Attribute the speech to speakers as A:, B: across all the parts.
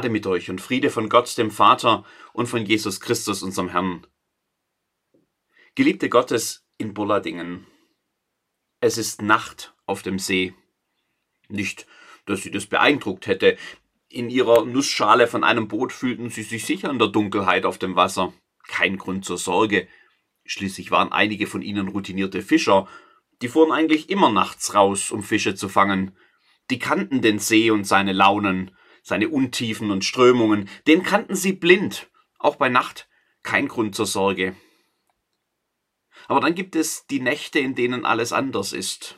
A: Gnade mit euch und Friede von Gott, dem Vater und von Jesus Christus, unserem Herrn. Geliebte Gottes in Bulladingen. Es ist Nacht auf dem See. Nicht, dass sie das beeindruckt hätte. In ihrer Nussschale von einem Boot fühlten sie sich sicher in der Dunkelheit auf dem Wasser. Kein Grund zur Sorge. Schließlich waren einige von ihnen routinierte Fischer. Die fuhren eigentlich immer nachts raus, um Fische zu fangen. Die kannten den See und seine Launen seine Untiefen und Strömungen, den kannten sie blind, auch bei Nacht kein Grund zur Sorge. Aber dann gibt es die Nächte, in denen alles anders ist.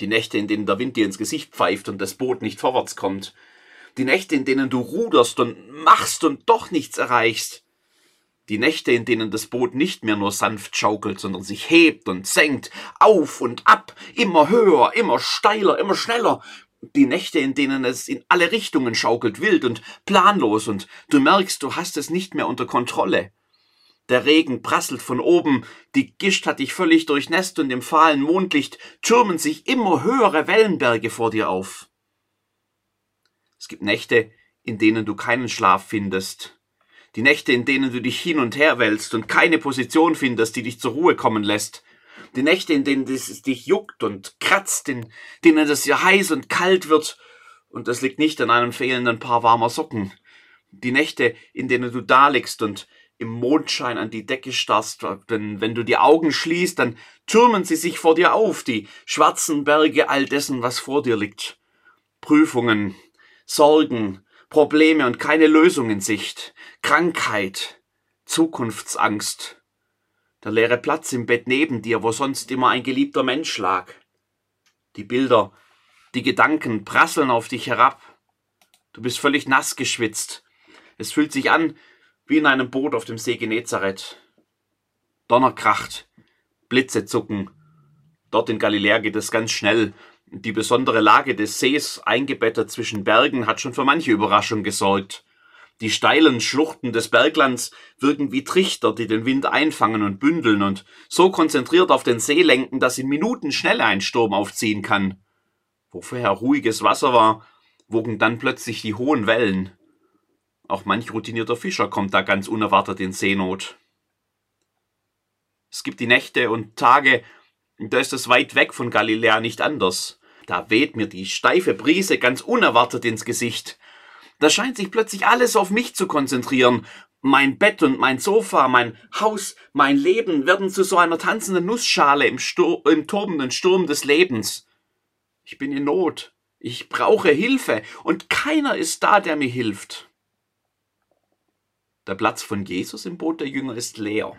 A: Die Nächte, in denen der Wind dir ins Gesicht pfeift und das Boot nicht vorwärts kommt. Die Nächte, in denen du ruderst und machst und doch nichts erreichst. Die Nächte, in denen das Boot nicht mehr nur sanft schaukelt, sondern sich hebt und senkt, auf und ab, immer höher, immer steiler, immer schneller, die Nächte, in denen es in alle Richtungen schaukelt, wild und planlos, und du merkst, du hast es nicht mehr unter Kontrolle. Der Regen prasselt von oben, die Gischt hat dich völlig durchnässt und im fahlen Mondlicht türmen sich immer höhere Wellenberge vor dir auf. Es gibt Nächte, in denen du keinen Schlaf findest. Die Nächte, in denen du dich hin und her wälzt und keine Position findest, die dich zur Ruhe kommen lässt. Die Nächte, in denen es dich juckt und kratzt, in denen es dir heiß und kalt wird. Und das liegt nicht an einem fehlenden Paar warmer Socken. Die Nächte, in denen du da liegst und im Mondschein an die Decke starrst, denn wenn du die Augen schließt, dann türmen sie sich vor dir auf, die schwarzen Berge all dessen, was vor dir liegt. Prüfungen, Sorgen, Probleme und keine Lösung in Sicht, Krankheit, Zukunftsangst, der leere Platz im Bett neben dir, wo sonst immer ein geliebter Mensch lag. Die Bilder, die Gedanken prasseln auf dich herab. Du bist völlig nass geschwitzt. Es fühlt sich an wie in einem Boot auf dem See Genezareth. Donner kracht, Blitze zucken. Dort in Galiläa geht es ganz schnell. Die besondere Lage des Sees, eingebettet zwischen Bergen, hat schon für manche Überraschung gesorgt. Die steilen Schluchten des Berglands wirken wie Trichter, die den Wind einfangen und bündeln und so konzentriert auf den See lenken, dass in Minuten schnell ein Sturm aufziehen kann. Wo vorher ruhiges Wasser war, wogen dann plötzlich die hohen Wellen. Auch manch routinierter Fischer kommt da ganz unerwartet in Seenot. Es gibt die Nächte und Tage, da ist es weit weg von Galiläa nicht anders. Da weht mir die steife Brise ganz unerwartet ins Gesicht. Da scheint sich plötzlich alles auf mich zu konzentrieren. Mein Bett und mein Sofa, mein Haus, mein Leben werden zu so einer tanzenden Nussschale im, Stur im tobenden Sturm des Lebens. Ich bin in Not. Ich brauche Hilfe und keiner ist da, der mir hilft. Der Platz von Jesus im Boot der Jünger ist leer.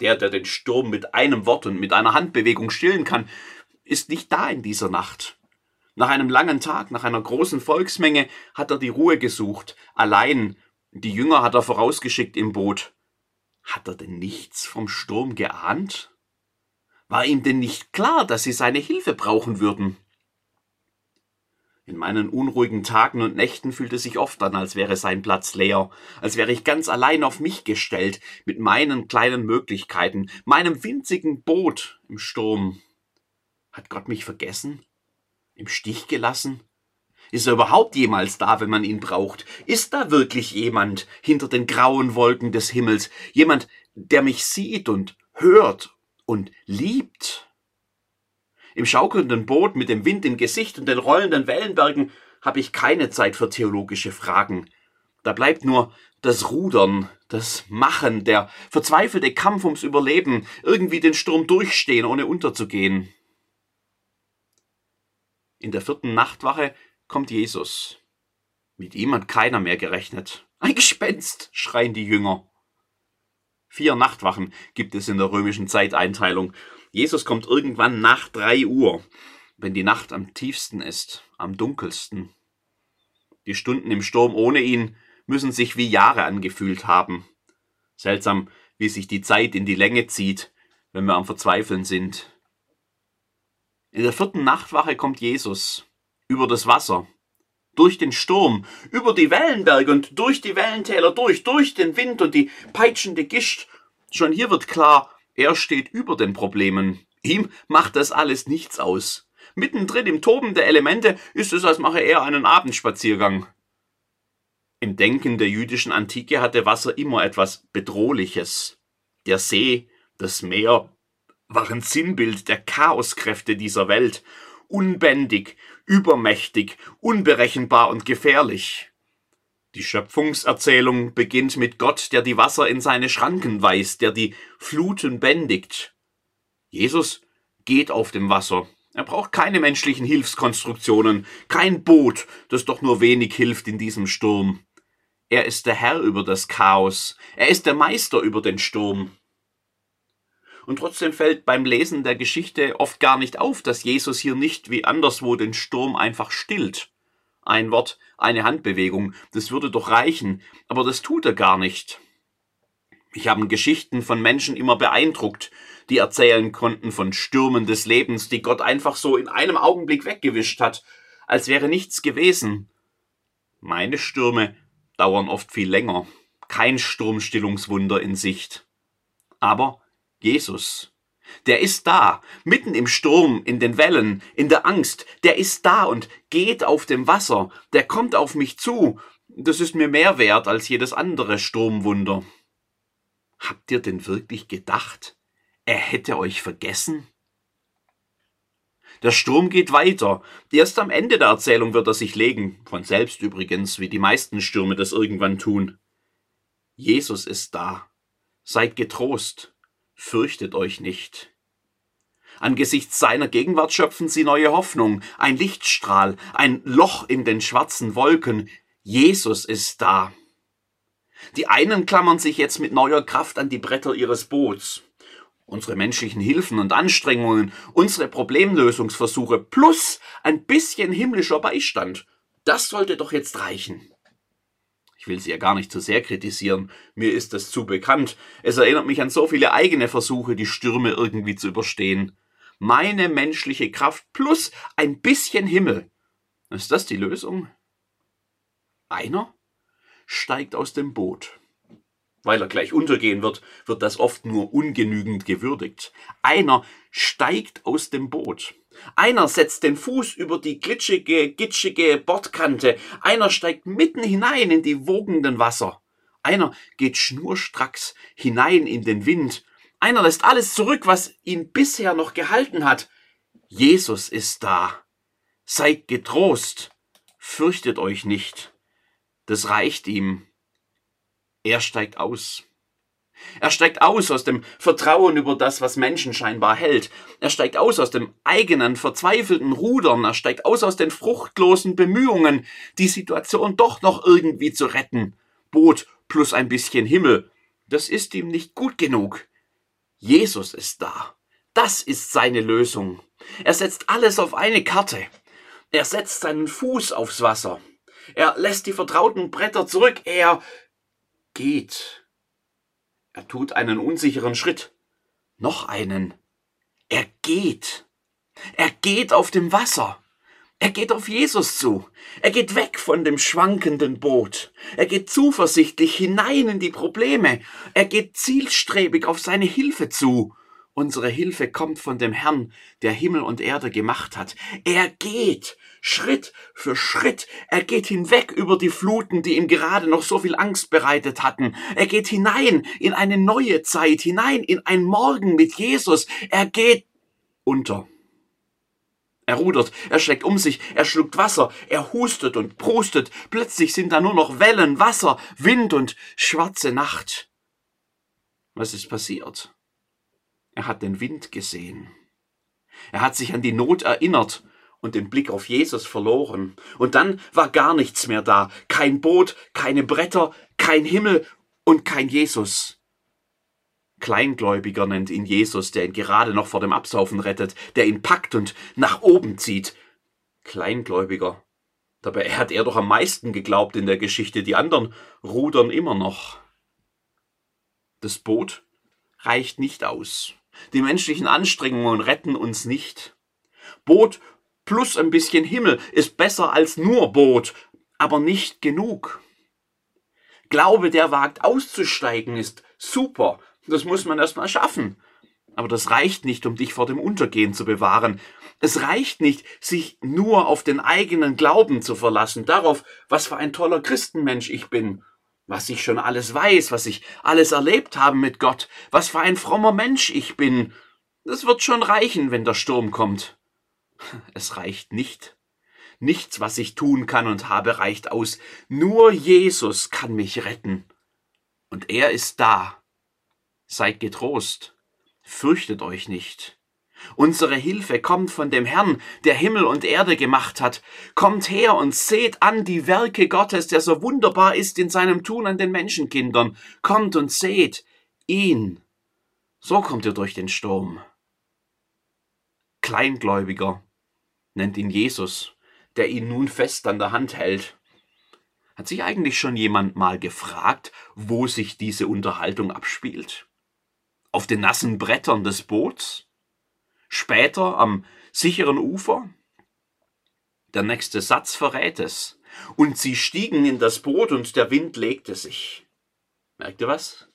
A: Der, der den Sturm mit einem Wort und mit einer Handbewegung stillen kann, ist nicht da in dieser Nacht. Nach einem langen Tag, nach einer großen Volksmenge hat er die Ruhe gesucht, allein. Die Jünger hat er vorausgeschickt im Boot. Hat er denn nichts vom Sturm geahnt? War ihm denn nicht klar, dass sie seine Hilfe brauchen würden? In meinen unruhigen Tagen und Nächten fühlt es sich oft an, als wäre sein Platz leer, als wäre ich ganz allein auf mich gestellt, mit meinen kleinen Möglichkeiten, meinem winzigen Boot im Sturm. Hat Gott mich vergessen? Im Stich gelassen? Ist er überhaupt jemals da, wenn man ihn braucht? Ist da wirklich jemand hinter den grauen Wolken des Himmels? Jemand, der mich sieht und hört und liebt? Im schaukelnden Boot mit dem Wind im Gesicht und den rollenden Wellenbergen habe ich keine Zeit für theologische Fragen. Da bleibt nur das Rudern, das Machen, der verzweifelte Kampf ums Überleben, irgendwie den Sturm durchstehen, ohne unterzugehen. In der vierten Nachtwache kommt Jesus. Mit ihm hat keiner mehr gerechnet. Ein Gespenst, schreien die Jünger. Vier Nachtwachen gibt es in der römischen Zeiteinteilung. Jesus kommt irgendwann nach drei Uhr, wenn die Nacht am tiefsten ist, am dunkelsten. Die Stunden im Sturm ohne ihn müssen sich wie Jahre angefühlt haben. Seltsam, wie sich die Zeit in die Länge zieht, wenn wir am Verzweifeln sind. In der vierten Nachtwache kommt Jesus über das Wasser, durch den Sturm, über die Wellenberge und durch die Wellentäler durch, durch den Wind und die peitschende Gischt. Schon hier wird klar, er steht über den Problemen. Ihm macht das alles nichts aus. Mittendrin im Toben der Elemente ist es, als mache er einen Abendspaziergang. Im Denken der jüdischen Antike hatte Wasser immer etwas Bedrohliches. Der See, das Meer waren Sinnbild der Chaoskräfte dieser Welt, unbändig, übermächtig, unberechenbar und gefährlich. Die Schöpfungserzählung beginnt mit Gott, der die Wasser in seine Schranken weist, der die Fluten bändigt. Jesus geht auf dem Wasser. Er braucht keine menschlichen Hilfskonstruktionen, kein Boot, das doch nur wenig hilft in diesem Sturm. Er ist der Herr über das Chaos, er ist der Meister über den Sturm. Und trotzdem fällt beim Lesen der Geschichte oft gar nicht auf, dass Jesus hier nicht wie anderswo den Sturm einfach stillt. Ein Wort, eine Handbewegung, das würde doch reichen, aber das tut er gar nicht. Ich habe Geschichten von Menschen immer beeindruckt, die erzählen konnten von Stürmen des Lebens, die Gott einfach so in einem Augenblick weggewischt hat, als wäre nichts gewesen. Meine Stürme dauern oft viel länger, kein Sturmstillungswunder in Sicht. Aber Jesus. Der ist da, mitten im Sturm, in den Wellen, in der Angst. Der ist da und geht auf dem Wasser. Der kommt auf mich zu. Das ist mir mehr wert als jedes andere Sturmwunder. Habt ihr denn wirklich gedacht, er hätte euch vergessen? Der Sturm geht weiter. Erst am Ende der Erzählung wird er sich legen, von selbst übrigens, wie die meisten Stürme das irgendwann tun. Jesus ist da. Seid getrost fürchtet euch nicht. Angesichts seiner Gegenwart schöpfen sie neue Hoffnung, ein Lichtstrahl, ein Loch in den schwarzen Wolken. Jesus ist da. Die einen klammern sich jetzt mit neuer Kraft an die Bretter ihres Boots. Unsere menschlichen Hilfen und Anstrengungen, unsere Problemlösungsversuche plus ein bisschen himmlischer Beistand, das sollte doch jetzt reichen. Will sie ja gar nicht zu sehr kritisieren, mir ist das zu bekannt. Es erinnert mich an so viele eigene Versuche, die Stürme irgendwie zu überstehen. Meine menschliche Kraft plus ein bisschen Himmel. Ist das die Lösung? Einer steigt aus dem Boot. Weil er gleich untergehen wird, wird das oft nur ungenügend gewürdigt. Einer steigt aus dem Boot. Einer setzt den Fuß über die glitschige, gitschige Bordkante. Einer steigt mitten hinein in die wogenden Wasser. Einer geht schnurstracks hinein in den Wind. Einer lässt alles zurück, was ihn bisher noch gehalten hat. Jesus ist da. Seid getrost. Fürchtet euch nicht. Das reicht ihm. Er steigt aus. Er steigt aus aus dem Vertrauen über das, was Menschen scheinbar hält. Er steigt aus aus dem eigenen verzweifelten Rudern. Er steigt aus aus den fruchtlosen Bemühungen, die Situation doch noch irgendwie zu retten. Boot plus ein bisschen Himmel. Das ist ihm nicht gut genug. Jesus ist da. Das ist seine Lösung. Er setzt alles auf eine Karte. Er setzt seinen Fuß aufs Wasser. Er lässt die vertrauten Bretter zurück. Er geht. Er tut einen unsicheren Schritt. Noch einen. Er geht. Er geht auf dem Wasser. Er geht auf Jesus zu. Er geht weg von dem schwankenden Boot. Er geht zuversichtlich hinein in die Probleme. Er geht zielstrebig auf seine Hilfe zu. Unsere Hilfe kommt von dem Herrn, der Himmel und Erde gemacht hat. Er geht Schritt für Schritt. Er geht hinweg über die Fluten, die ihm gerade noch so viel Angst bereitet hatten. Er geht hinein in eine neue Zeit, hinein in ein Morgen mit Jesus. Er geht unter. Er rudert, er schlägt um sich, er schluckt Wasser, er hustet und prustet. Plötzlich sind da nur noch Wellen, Wasser, Wind und schwarze Nacht. Was ist passiert? Er hat den Wind gesehen. Er hat sich an die Not erinnert und den Blick auf Jesus verloren. Und dann war gar nichts mehr da. Kein Boot, keine Bretter, kein Himmel und kein Jesus. Kleingläubiger nennt ihn Jesus, der ihn gerade noch vor dem Absaufen rettet, der ihn packt und nach oben zieht. Kleingläubiger. Dabei hat er doch am meisten geglaubt in der Geschichte, die anderen rudern immer noch. Das Boot reicht nicht aus. Die menschlichen Anstrengungen retten uns nicht. Boot plus ein bisschen Himmel ist besser als nur Boot, aber nicht genug. Glaube, der wagt auszusteigen, ist super. Das muss man erstmal schaffen. Aber das reicht nicht, um dich vor dem Untergehen zu bewahren. Es reicht nicht, sich nur auf den eigenen Glauben zu verlassen, darauf, was für ein toller Christenmensch ich bin, was ich schon alles weiß, was ich alles erlebt habe mit Gott, was für ein frommer Mensch ich bin. Das wird schon reichen, wenn der Sturm kommt. Es reicht nicht. Nichts, was ich tun kann und habe, reicht aus. Nur Jesus kann mich retten. Und er ist da. Seid getrost. Fürchtet euch nicht. Unsere Hilfe kommt von dem Herrn, der Himmel und Erde gemacht hat. Kommt her und seht an die Werke Gottes, der so wunderbar ist in seinem Tun an den Menschenkindern. Kommt und seht ihn. So kommt ihr durch den Sturm. Kleingläubiger nennt ihn Jesus, der ihn nun fest an der Hand hält. Hat sich eigentlich schon jemand mal gefragt, wo sich diese Unterhaltung abspielt? Auf den nassen Brettern des Boots? Später am sicheren Ufer? Der nächste Satz verrät es. Und sie stiegen in das Boot und der Wind legte sich. Merkt ihr was?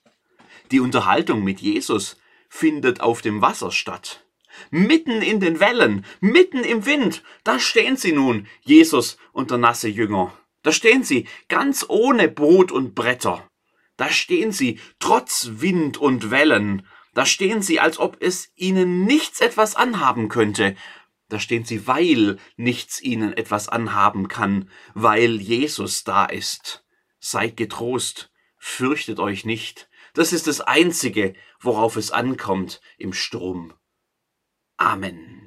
A: Die Unterhaltung mit Jesus findet auf dem Wasser statt. Mitten in den Wellen, mitten im Wind, da stehen sie nun, Jesus und der nasse Jünger. Da stehen sie, ganz ohne Boot und Bretter. Da stehen sie, trotz Wind und Wellen, da stehen sie, als ob es ihnen nichts etwas anhaben könnte. Da stehen sie, weil nichts ihnen etwas anhaben kann, weil Jesus da ist. Seid getrost, fürchtet euch nicht. Das ist das Einzige, worauf es ankommt im Sturm. Amen.